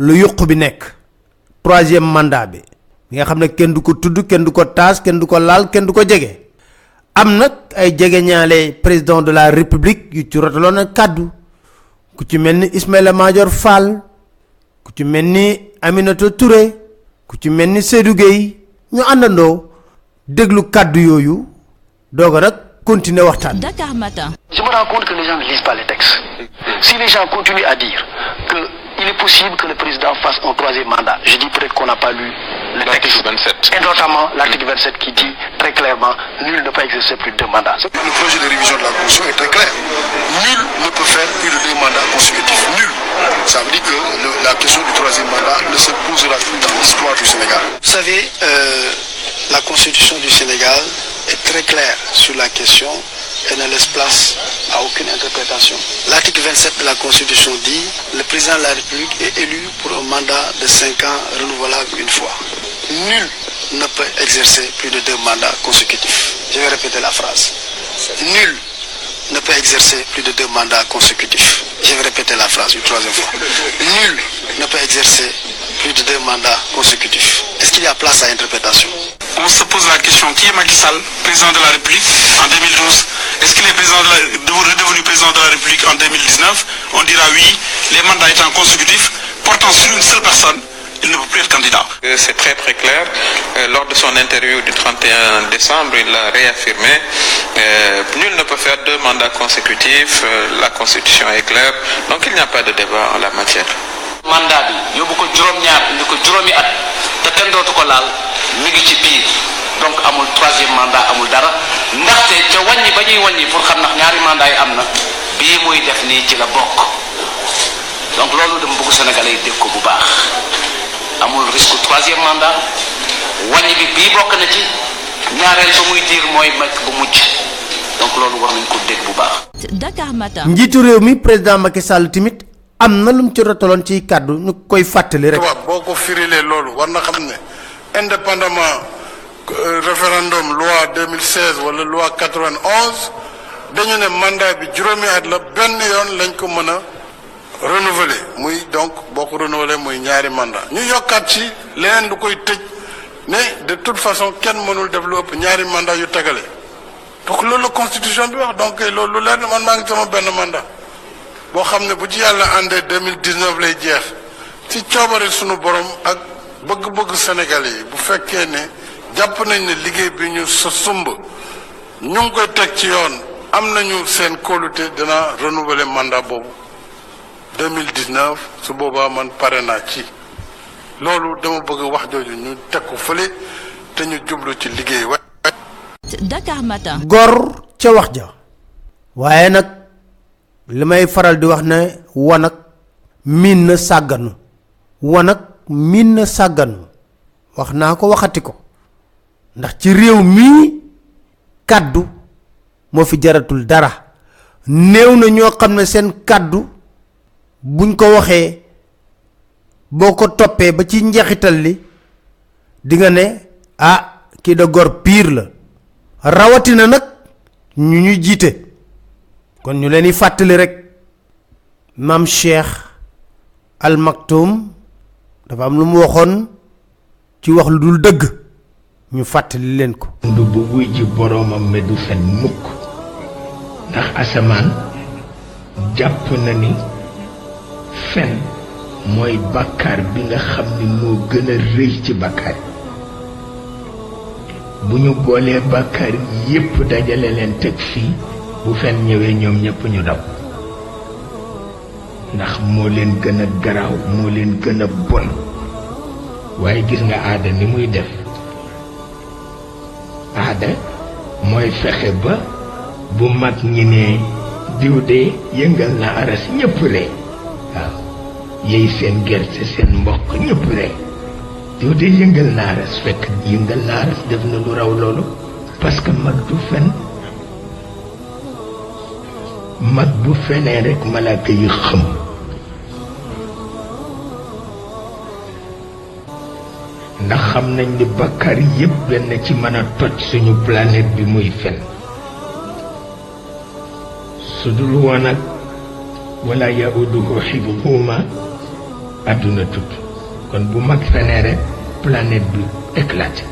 lu yuq bi nekk. Troisième mandat bi. Bi nga xam ne kenn du ko tudd kenn du ko taas kenn du ko laal kenn du ko jege. Am nag ay jege ñaale président de la république yu ci rotaloon ak kàddu. Ku ci mel ni Ismaïla Madior Fall ku ci mel ni Aminata Touré ku ci mel ni Seydou Gueye ñu àndandoo déglu kàddu yooyu doog nag continuer waxtaan Dakar Matin. Je me rends compte que les gens ne lisent pas les textes. Si les gens continuent à dire que il est possible que le président fasse un troisième mandat, je dis peut-être qu'on n'a pas lu le texte. 27. Et notamment l'article 27 qui dit très clairement nul ne peut exercer plus de deux mandats. Le projet de révision de la Constitution est très clair. Nul ne peut faire plus de deux mandats consécutifs. Nul. Ça veut dire que le- la question du troisième mandat ne se posera plus dans l'histoire du Sénégal. Vous savez, euh, la Constitution du Sénégal est très claire sur la question et ne laisse place à aucune interprétation. L'article 27 de la Constitution dit le président de la République est élu pour un mandat de 5 ans renouvelable une fois. Nul ne peut exercer plus de deux mandats consécutifs. Je vais répéter la phrase. Nul ne peut exercer plus de deux mandats consécutifs. Je vais répéter la phrase une troisième fois. Nul ne peut exercer plus de deux mandats consécutifs. Est-ce qu'il y a place à interprétation? On se pose la question qui est Macky Sall, président de la République en 2012 Est-ce qu'il est président de redevenu président de la République en 2019 On dira oui, les mandats étant consécutifs, portant sur une seule personne, il ne peut plus être candidat. Euh, C'est très très clair. Euh, lors de son interview du 31 décembre, il l'a réaffirmé. Euh, nul ne peut faire deux mandats consécutifs. La Constitution est claire. Donc il n'y a pas de débat en la matière. Mandat bi yóbbu ko juróom-ñaar indi ko juróomi at te kenn dootu ko laal mi ngi ci biir. Donc amul troisième mandat amul dara. Ndaxte ca wàññi ba ñuy wàññi pour xam ndax ñaari mandat yi am na bii muy def nii ci la bokk. Donc loolu dama bëgg Sénégalais yi dégg ko bu baax. Amul risque troisième mandat. Wàññi bi bii bokk na ci. Ñaareel ba muy diir mooy mag bu mujj. Donc loolu war nañ ko dégg bu baax. Dakar Matin. njiitu réew mi président Macky Sall timit am na lu mu ci rotaloon ci kàddu ñu koy ne indépendamment euh, référendum loi 2016 wala loi 91 dañu ne mandat bi juróomi at la benn yoon lañ ko mën a muy donc boo ko mandat. Ne de toute façon kenn mënul def ñaari mandat yu tegale. Donc la constitution bi wax donc loolu lu leer mandat boo xam ne bu ci yàlla àndee deux mille dix neuf lay jeex ci coobare sunu borom ak bëgg-bëgg Sénégalais yi bu fekkee ne jàpp nañ ne liggéey bi ñu sa sumb ñu ngi koy teg ci yoon am nañu seen kóolute dina renouveler mandat boobu deux mille dix neuf su boobaa man pare naa ci loolu dama bëgg wax jooju ñu teg ko fële te ñu jublu ci liggéey wa Dakar Matin. gor ca wax ja waaye nag li may faral di wax ne wanag miin na sàgganu. Wanag miin na sàgganu. Wax naa ko waxati ko. Ndax ci réew mii kàddu moo fi jaratul dara. Néew na ñoo xam ne seen buñ ko waxee boo ko ba ci njeexital li di nga ne ah kii da gor piir la. Rawatina nag ñu ñu jiite kon ñu leen fàttali rek maam cheikh al maktoum dafa am lu mu waxoon ci wax lu dul dëgg ñu fàttali leen ko. Du bu wuy boroomam me du fen mukk ndax asamaan jàpp na ni fen mooy bàkkaar bi nga xam ni moo gën a rëy ci bàkkaar bu ñu boolee bàkkaar yépp dajale leen teg fii bu fen ñëwee ñoom ñépp ñu daw. ndax moo leen gën a garaaw moo leen gën a bon. waaye gis nga aada ni muy def. aada mooy fexe ba bu mag ñi ne diw de yëngal na aras ñépp ree. waaw yey seen gerte seen mboq ñépp ree. diw de yëngal na aras fekk yëngal na aras def na lu raw loolu. parce mag du fen mag bu fenee rek malaaka yi xëm ndax xam nañ ni bakkar yépp benn ci mën a toj suñu planète bi muy fen su dul woon ak wala yauduhu xibuhuma àdduna tudd kon bu mag fenee rek planète bi éclaté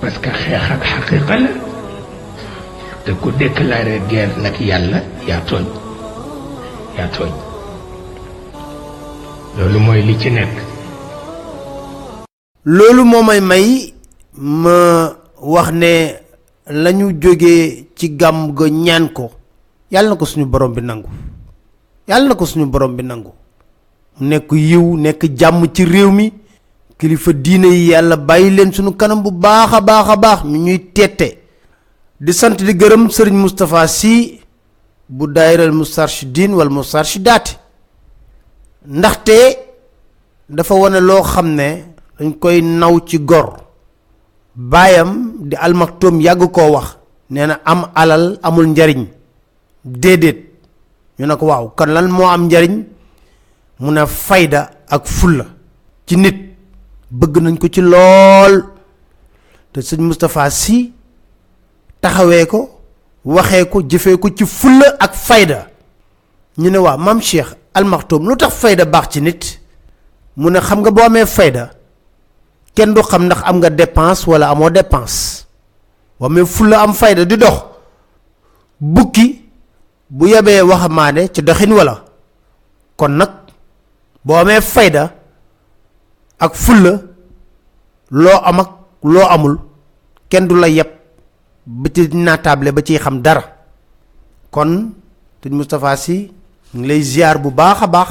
parce que xeex ak xaqiqa la te ku déclaré guerre nag yàlla yaa tooñ yaa tooñ. Loolu mooy li ci may ma wax ne lañu jógee ci gàmm ga ñaan ko. Yàlla na ko suñu borom bi nangu. Yàlla na ko suñu borom bi nangu. Nekk yiw nekk jàmm ci mi. Kilifa diine yi suñu kanam bu baax a baax ñuy di sant di gërëm sëriñ Moustapha Sy bu daayiral Moustarchidine wala Moustarchidaati ndaxte dafa wane loo xam ne dañ koy naw ci gor. Baayam di almaktoom yàgg koo wax am alal amul njariñ. Déedéet. Ñu ne ko waaw kan lan moo am njariñ? Mu ne fayda ak fulla ci nit. Bëgg nañ ko ci lool. Te sëñ Moustapha Sy taxawee ko waxee ko jëfee ko ci fulla ak fayda. Ñu ne waaw maam Cheikh almaktoom lu tax fayda baax ci nit? Mu ne xam nga boo amee fayda kenn du xam ndax am nga dépense wala amoo dépense. Boo amee fulla am fayda di dox. Bukki bu yebee waxamaane ci doxin wala. Kon nag boo amee fayda ak fulla loo am ak loo amul kenn du la yeb ba ci naataable ba ciy xam dara. Kon sëñ Moustapha Sy ngi lay ziar bu baax baax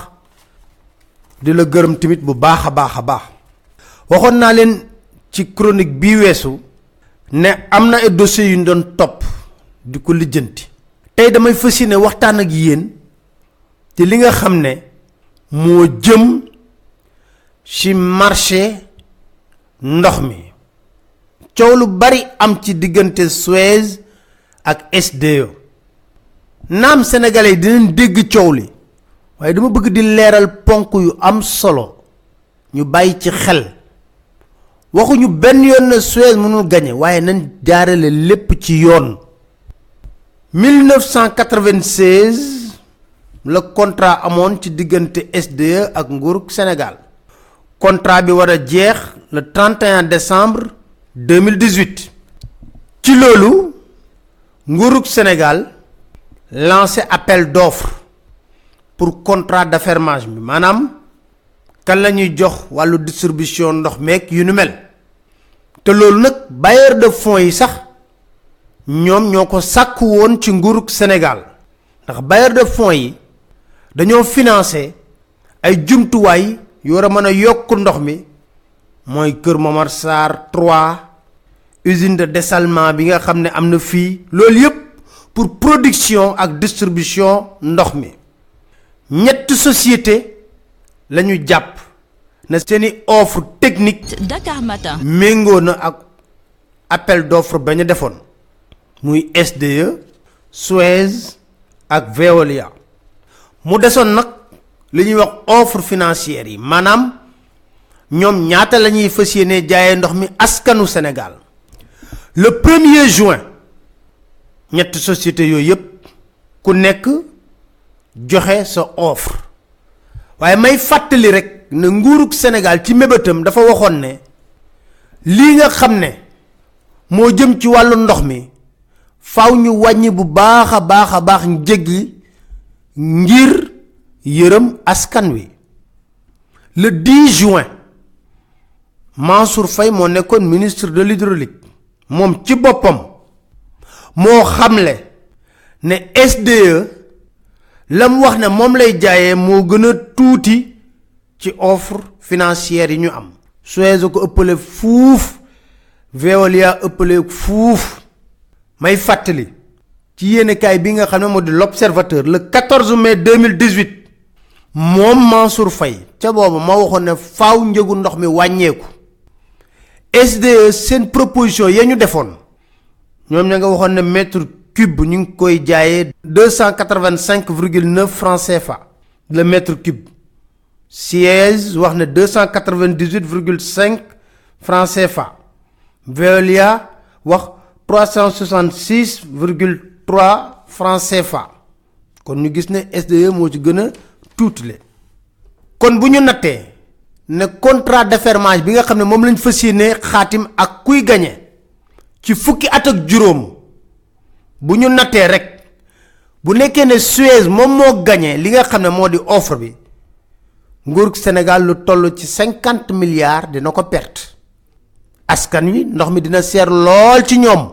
di la gërëm tamit bu baax a baax a baax. Waxoon ci chronique ne am na ay dossiers yu doon topp di ko lijjanti. Tey damay fas yéene waxtaan ak yéen te li nga xam ne jëm ci marché ndox mi coow lu bari am ci Suez ak SDE naam sénégalais yi dinañ dégg coow li bëgg di am solo ñu bàyyi ci xel. Waxuñu benn yoon na Suez mënul gañe waaye nañ jaarale lépp ci yoon. 1996 la contrat ci SDE ak nguurug Sénégal. Contrat bi war a jeex le 31 décembre 2018 ci loolu nguurug Sénégal lancé appel d'offre pour contrat d'affermage bi. Maanaam kan la jox distribution ndox meeg yu mel. De fonds yi sax ñoom ñoo ko sàkku ci Sénégal. De fonds yi dañoo financé ay a ndox mooy Kër Momar Sarr 3 usine de dessalement bi nga xam ne am na fii loolu yépp pour production ak distribution ndox mi ñetti société lañu jàpp na seeni offre technique Dakar Matin. méngoo na ak appel d'offre ba ñu defoon muy SDE Suez ak Veolia mu desoon nag li ñuy wax offre financière yi maanaam ñoom ñaata la ñuy fas mi askanu Sénégal. Le premier juin ñetti société yooyu ku nekk joxe sa offre. May rek ne nguurug sénégal ci mébétam dafa ne lii nga xam ne jëm ci ndox mi yi ngir askan le 10 juin mansour fay moo ministre de l'hydraulique. Moom ci boppam moo xamle ne sde lam wax ne moom lay jaayee moo gën a tuuti ci offre financière yi ñu am. Suez ko ëppale fuuf veolia ëppale fuuf. May fàttali ci yéenekaay bi nga xam ne moo l'observateur le 14 mai 2018 moom mansour fay ca boobu ma waxoon ne faaw njëgu ndox mi wàññeeku sde seen proposition ya ñu defoon ñoom ña nga waxoon ne mètre cube koy jaayee 285,9 francs CFA le mètre cube. Suez wax ne 298,5 francs CFA Veolia wax 366,3 francs CFA kon ñu gis ne SDE moo ci gën a tuutile kon bu ñu nattee ne contrat d'affermage bi nga xam ne lañ fas yéene ak kuy ci fukki at ak ne Suez moom moo gañe li nga offre bi Sénégal lu toll ci cinquante milliards dina ko perte. Askan wi ndox mi dina seer lool ci ñoom.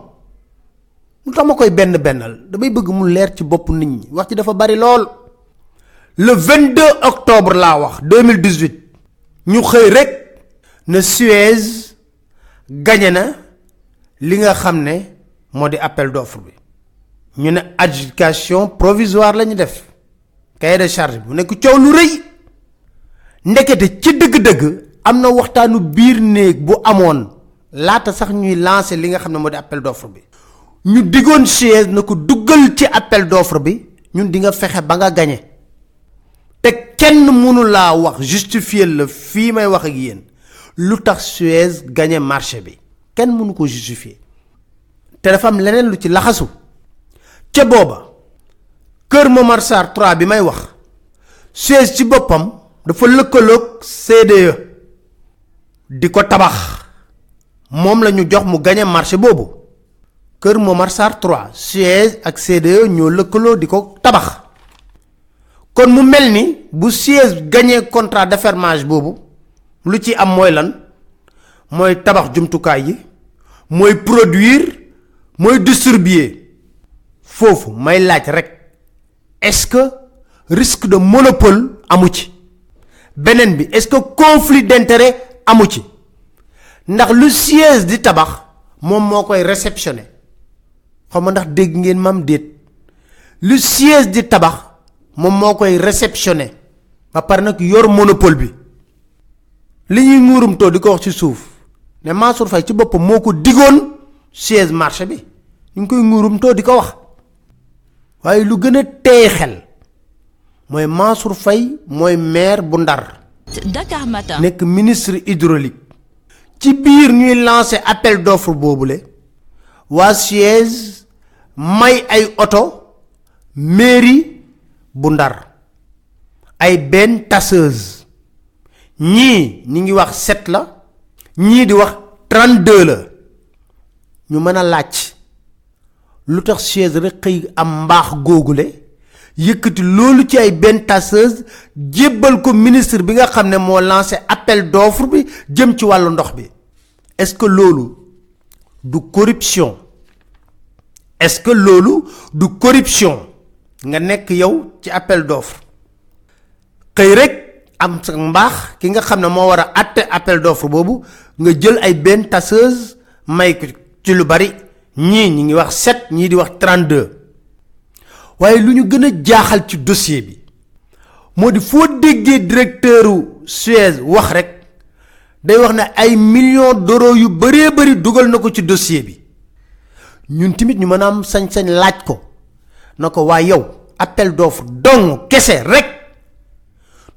Lu tax ma benn bennal? Damay bëgg mu leer ci bopp nit ñi. Wax ci le 22 octobre laa wax 2018 ñu xëy rek ne Suez gañe na li nga xam ne moo di appel d'offre bi. Ñu ne adjudication provisoire la ñu def. Cahier de charge bu nekk coow lu rëy. Ndekete ci dëgg-dëgg am na waxtaanu biir néeg bu amoon laata sax ñuy lancer li nga xam ne moo di appel d'offre bi. Ñu diggoon Suez na ko duggal ci appel d'offre bi. Ñun di nga fexe ba nga gañe te kenn mënu laa wax justifier la fii may wax ak yéen. Lu Suez gañe marché bi? Kenn mënu ko justifier. Te dafa am leneen lu ci laxasu. Ca booba kër Momar Sarr 3 bi may wax Suez ci boppam dafa lëkkaloog CDE di ko tabax. Moom la ñu jox mu gañe marché boobu. Kër Momar Sarr 3 Suez ak CDE ñoo lëkkaloo di ko tabax kon mu mel ni bu Suez gañee contrat d'affermage boobu lu ci am mooy lan? Mooy tabax jumtukaay yi mooy produire mooy distribuer. Foofu may laaj rek est-ce que risque de monopole amu ci? Beneen bi est-ce que conflit d'intérêt amu ci? Ndax lu Suez di tabax moom moo koy réceptionner. Xaw ma ndax dégg ngeen mam déet. Lu Suez di tabax moom moo koy réceptionner. Ba pare nag yor monopole bi. Li ñuy nguurum too di ko wax ci suuf ne Mansour Faye ci boppam moo ko digoon Suez marché bi. Ñu ngi koy nguurum too di ko wax. Waaye lu gën a teey xel mooy Mansour Faye mooy maire bu Ndar. Dakar Matin. nekk ministre hydraulique. Ci biir ñuy lancer appel d'offre boobule waa Suez may ay oto mairie bu Ndar. Ay benn tasseuse. Ñii ñi ngi wax sept la ñii di wax trente-deux la. Ñu mën a laaj Suez rek xëy am mbaax googule? Yëkkati loolu ci ay benn tasseuse jébbal ko ministre bi nga xam ne moo lancé appel d'offre bi jëm ci wàllu ndox bi. Est-ce que loolu du corruption? Est-ce que loolu du corruption? Nga nekk yow ci appel d'offre. Xëy rek am sa mbaax ki nga xam ne moo war a àtte appel d'offre boobu nga jël ay benn tasseuse may ko ci lu bari. Ñii ñi ngi wax sept ñii di wax trente-deux. Waaye lu ñu gën a jaaxal ci dossier bi moo di foo déggee directeuru Suez wax rek day wax ne ay millions d'euros yu bëree bëri dugal na ko ci dossier bi. Ñun tamit ñu mën a am sañ-sañ laaj ko na ko waaye yow appel d'offre dong kese rek.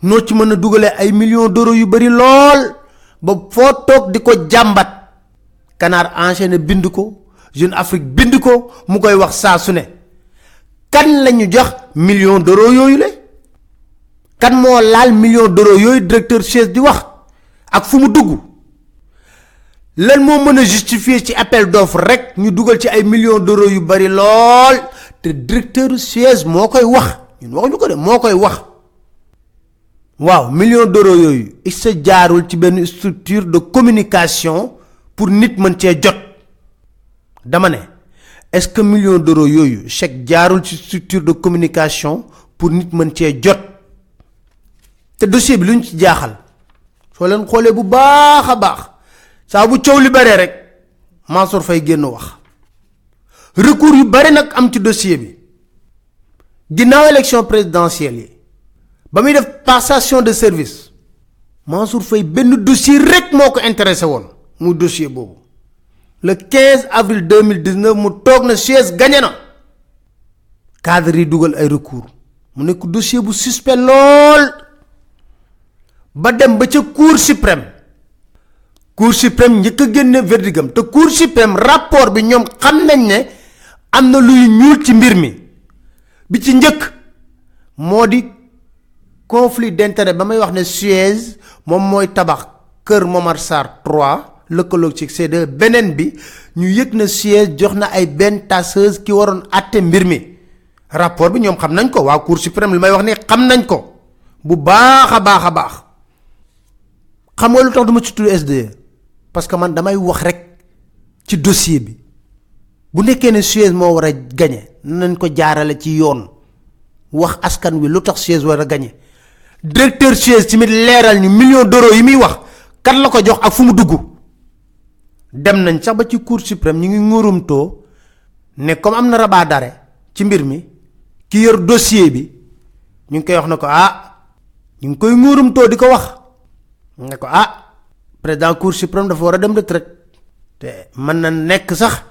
Noo ci mën a dugalee ay millions d'euros yu bëri lool ba foo toog di ko jàmbat. Canard enchaîné bind ko Jeune Afrique bind ko mu koy wax saa su ne. Kan lañu jox millions d'euros yooyu le? Kan moo laal million d'euros yooyu directeur Suez di wax? Ak fu mu dugg? Lan moo mën a justifier ci appel d'offre rek ñu dugal ci ay millions d'euros yu bari lool te directeur Suez moo koy wax. ñun waxuñu ko de moo koy wax. waaw millions d'euros yooyu il se jaarul ci benn structure de communication pour nit mën cee jot. dama ne est-ce que millions d'euros yooyu chèque jaarul ci structure de communication pour nit mën cee jot? te dossier bi lu ñu ci jaaxal soo leen xoolee bu baax a baax saa bu coow li bare rek Mansour Faye génn wax recours yu bare nag am ci dossier bi. Ginnaaw élection présidentielle yi ba muy def passation de service Mansour Faye benn dossier rek moo ko intéressé woon muy dossier boobu. Le 15 avril 2019 mu toog na Suez gagné na. Cadre yi ay recours. Mu nekk dossier bu suspect lool. Ba dem ba ca cour suprême. Cour suprême njëkk a génne verdigam te cour suprême rapport bi ñoom xam nañ ne am luy ñuul ci conflit d'intérêt ba may wax ne Suez moom mooy tabax kër Momar Sarr 3 lëkkaloog ci C2 beneen bi ñu yëg na Suez jox na ay benn tasseuse ki waroon rapport bi ñoom suprême parce que man damay wax rek ci dossier bu nekkee ne Suez moo war a gañe nañ ko jaarale ci yoon. Wax askan wi lu tax Suez war a gañe. Directeur Suez tamit leeral ñu million d'euros yi muy wax kan la ko jox ak fu mu dugg. Dem nañ sax ba ci cour suprême ñu ngi ngóorumtoo ne comme am na rabat ci mbir mi ki yor dossier bi ñu ngi koy wax ne ko ah ñu ngi koy ngóorumtoo di ko wax. Ne ko ah président cour suprême dafa war a dem retraite. Te mën na nekk sax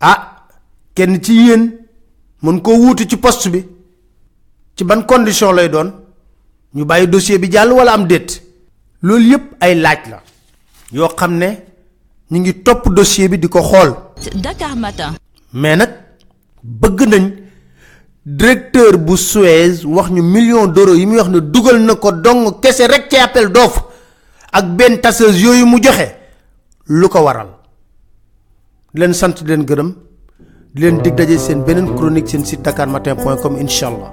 ah kenn ci yéen mën koo wuuti ci poste bi. Ci ban condition lay doon? Ñu bàyyi dossier bi jàll wala am déet? Loolu yépp ay laaj la yoo xam ne ñu ngi topp dossier bi di ko xool. Dakar Matin. mais nag bëgg nañ directeur bu Suez wax ñu million d'euros yi muy wax ne dugal na ko dong kese rek ci appel d'offre ak benn tasseuse yooyu mu joxe. Lu ko waral di len sante di len gërëm di len dig dajé sen benen chronique sen site dakarmatin.com inshallah